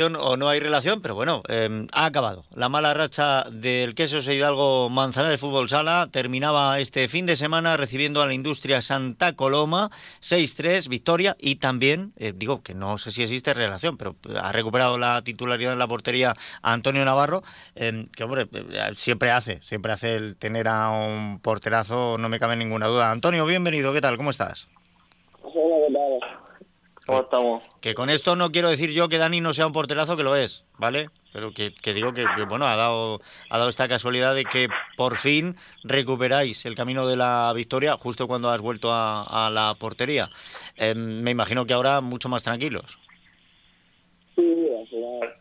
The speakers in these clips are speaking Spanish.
o no hay relación, pero bueno, em, ha acabado. La mala racha del queso Hidalgo Manzanares Fútbol Sala terminaba este fin de semana recibiendo a la industria Santa Coloma 6-3, victoria y también, eh, digo que no sé si existe relación, pero ha recuperado la titularidad en la portería Antonio Navarro, em, que hombre, eh, siempre hace, siempre hace el tener a un porterazo, no me cabe ninguna duda. Antonio, bienvenido, ¿qué tal? ¿Cómo estás? ¿Cómo estamos? Que con esto no quiero decir yo que Dani no sea un porterazo, que lo es, ¿vale? Pero que, digo que, bueno, ha dado, ha dado esta casualidad de que por fin recuperáis el camino de la victoria justo cuando has vuelto a, la portería. Em, me imagino que ahora mucho más tranquilos. Sí, al final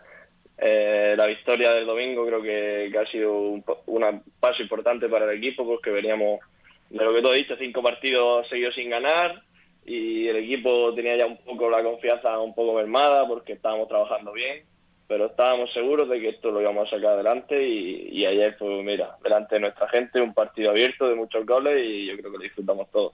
eh, la victoria del domingo creo que, ha sido un, un, paso importante para el equipo porque veníamos, de lo que tú has dicho, cinco partidos seguidos sin ganar y el equipo tenía ya un poco la confianza un poco mermada porque estábamos trabajando bien, pero estábamos seguros de que esto lo íbamos a sacar adelante y, ayer, pues mira, delante de nuestra gente, un partido abierto de muchos goles y yo creo que lo disfrutamos todos.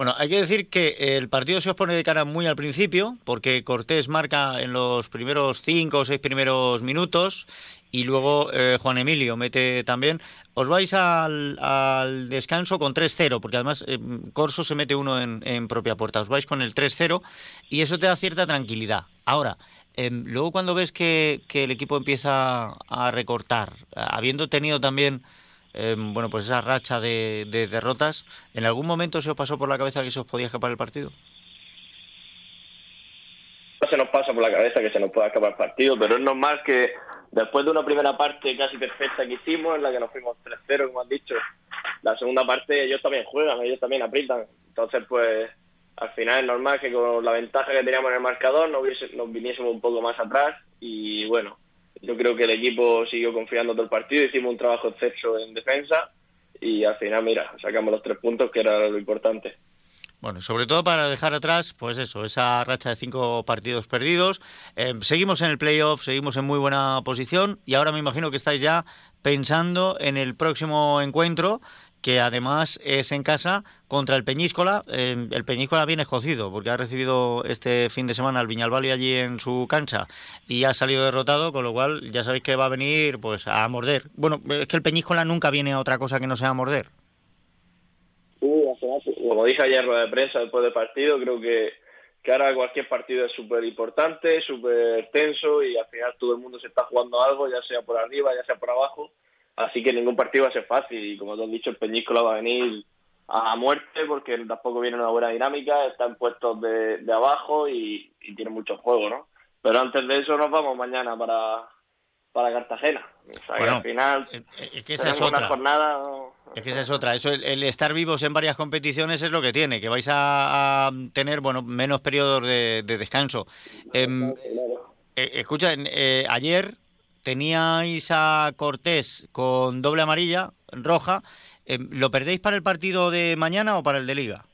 Bueno, hay que decir que el partido se os pone de cara muy al principio, porque Cortés marca en los primeros cinco o seis primeros minutos y luego eh, Juan Emilio mete también. Os vais al, descanso con 3-0, porque además eh, Corso se mete uno en, propia puerta. Os vais con el 3-0 y eso te da cierta tranquilidad. Ahora, em, luego cuando ves que, el equipo empieza a recortar, habiendo tenido también em, bueno pues esa racha de, derrotas, ¿en algún momento se os pasó por la cabeza que se os podía escapar el partido? se nos pasa por la cabeza que se nos pueda escapar el partido, pero es normal que Después de una primera parte casi perfecta que hicimos, en la que nos fuimos 3-0, como has dicho, la segunda parte ellos también juegan, ellos también aprietan. Entonces, pues, al final es normal que con la ventaja que teníamos en el marcador nos, nos viniésemos un poco más atrás y bueno, yo creo que el equipo siguió confiando todo el partido, hicimos un trabajo exceso en defensa y al final, mira, sacamos los tres puntos que era lo importante. Bueno, sobre todo para dejar atrás, pues eso, esa racha de cinco partidos perdidos. Eh, seguimos en el playoff, seguimos en muy buena posición y ahora me imagino que estáis ya pensando en el próximo encuentro, que además es en casa contra el Peñíscola. Eh, el Peñíscola viene escocido porque ha recibido este fin de semana al Viñalbali allí en su cancha y ha salido derrotado, con lo cual ya sabéis que va a venir pues a morder. Bueno, es que el Peñíscola nunca viene a otra cosa que no sea a morder como dije ayer en de prensa después del partido, creo que, que ahora cualquier partido es súper importante, súper tenso y al final todo el mundo se está jugando algo, ya sea por arriba, ya sea por abajo. Así que ningún partido va a ser fácil y como te han dicho, el Peñíscola va a venir a muerte porque tampoco viene una buena dinámica, está en puestos de, de abajo y, tiene mucho juego, ¿no? Pero antes de eso nos vamos mañana para, para Cartagena. O sea, al final eh, eh, es que esa es otra. jornada... Es que esa es otra. Eso, el, estar vivos en varias competiciones es lo que tiene, que vais a, tener bueno menos periodos de, descanso. Em, eh, escucha, ayer teníais a Cortés con doble amarilla, roja. Em, ¿Lo perdéis para el partido de mañana o para el de Liga?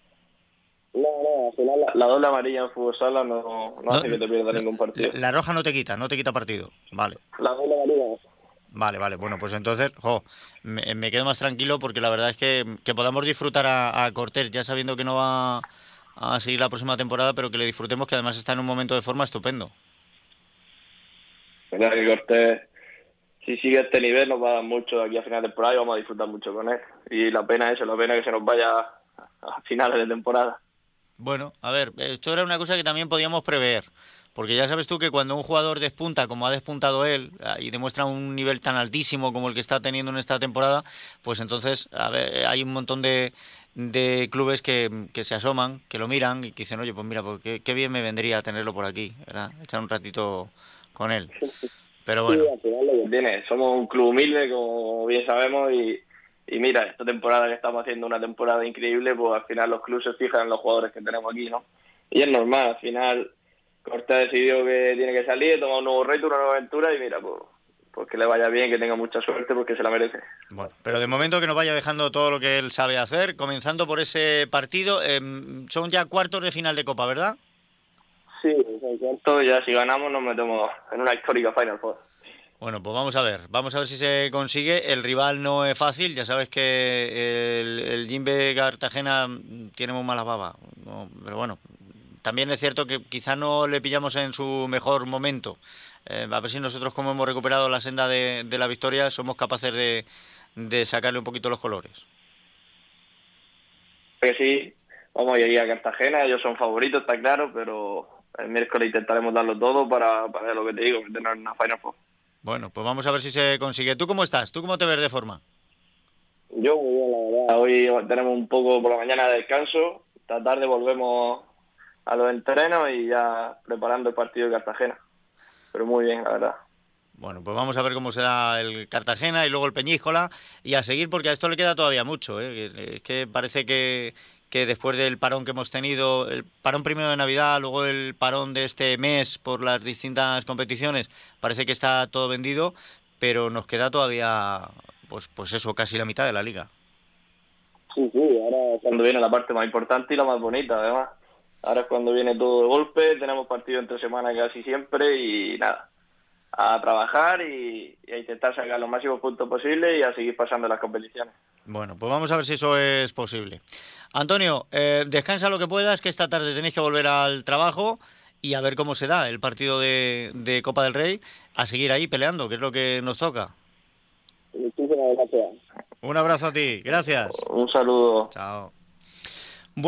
No, no, al final la, doble amarilla en fútbol sala no, hace que te pierdas ningún partido. La, roja no te quita, no te quita partido. Vale. La doble amarilla Vale, vale. Bueno, pues entonces, jo, me, quedo más tranquilo porque la verdad es que, que podamos disfrutar a, Cortés, ya sabiendo que no va a seguir la próxima temporada, pero que le disfrutemos, que además está en un momento de forma estupendo. Que Cortés, si sigue este nivel, nos va a dar mucho aquí a final de temporada y vamos a disfrutar mucho con él. Y la pena es eso, la pena que se nos vaya a finales de temporada. Bueno, a ver, esto era una cosa que también podíamos prever. Porque ya sabes tú que cuando un jugador despunta, como ha despuntado él, ah, y demuestra un nivel tan altísimo como el que está teniendo en esta temporada, pues entonces a ver, hay un montón de, de clubes que, que, se asoman, que lo miran y que dicen, oye, pues mira, pues qué, bien me vendría tenerlo por aquí, ¿verdad? echar un ratito con él. Pero bueno. tiene. Somos un club humilde, como bien sabemos, y, y mira, esta temporada que estamos haciendo una temporada increíble, pues al final los clubes se fijan en los jugadores que tenemos aquí, ¿no? Y es normal, al final Corte ha decidido que tiene que salir, toma un nuevo reto, una nueva aventura y mira, pues, pues, que le vaya bien, que tenga mucha suerte porque se la merece. Bueno, pero de momento que nos vaya dejando todo lo que él sabe hacer, comenzando por ese partido, em, son ya cuartos de final de Copa, ¿verdad? Sí, cuartos, ya si ganamos nos metemos en una histórica Final Four. Bueno, pues vamos a ver, vamos a ver si se consigue. El rival no es fácil, ya sabes que el, el Jimbe Cartagena tiene muy mala baba, pero bueno, también es cierto que quizá no le pillamos en su mejor momento. Eh, a ver si nosotros, como hemos recuperado la senda de, la victoria, somos capaces de, de, sacarle un poquito los colores. Que sí, vamos a ir a Cartagena, ellos son favoritos, está claro, pero el miércoles intentaremos darlo todo para, para lo que te digo, tener una Final Four. Bueno, pues vamos a ver si se consigue. ¿Tú cómo estás? ¿Tú cómo te ves de forma? Yo muy bien, la verdad. Hoy tenemos un poco por la mañana de descanso. Esta tarde volvemos a los entrenos y ya preparando el partido de Cartagena. Pero muy bien, la verdad. Bueno, pues vamos a ver cómo será el Cartagena y luego el Peñíscola y a seguir porque a esto le queda todavía mucho. ¿eh? Es que parece que, que después del parón que hemos tenido, el parón primero de Navidad, luego el parón de este mes por las distintas competiciones, parece que está todo vendido, pero nos queda todavía, pues, pues eso, casi la mitad de la liga. Sí, sí, ahora cuando viene la parte más importante y la más bonita, además. Ahora es cuando viene todo de golpe, tenemos partido entre semana casi siempre y nada, a trabajar y, a intentar sacar los máximos puntos posibles y a seguir pasando las competiciones. Bueno, pues vamos a ver si eso es posible. Antonio, eh, descansa lo que puedas, que esta tarde tenéis que volver al trabajo y a ver cómo se da el partido de, Copa del Rey, a seguir ahí peleando, que es lo que nos toca. Muchísimas gracias. Un abrazo a ti, gracias. Un saludo. Chao.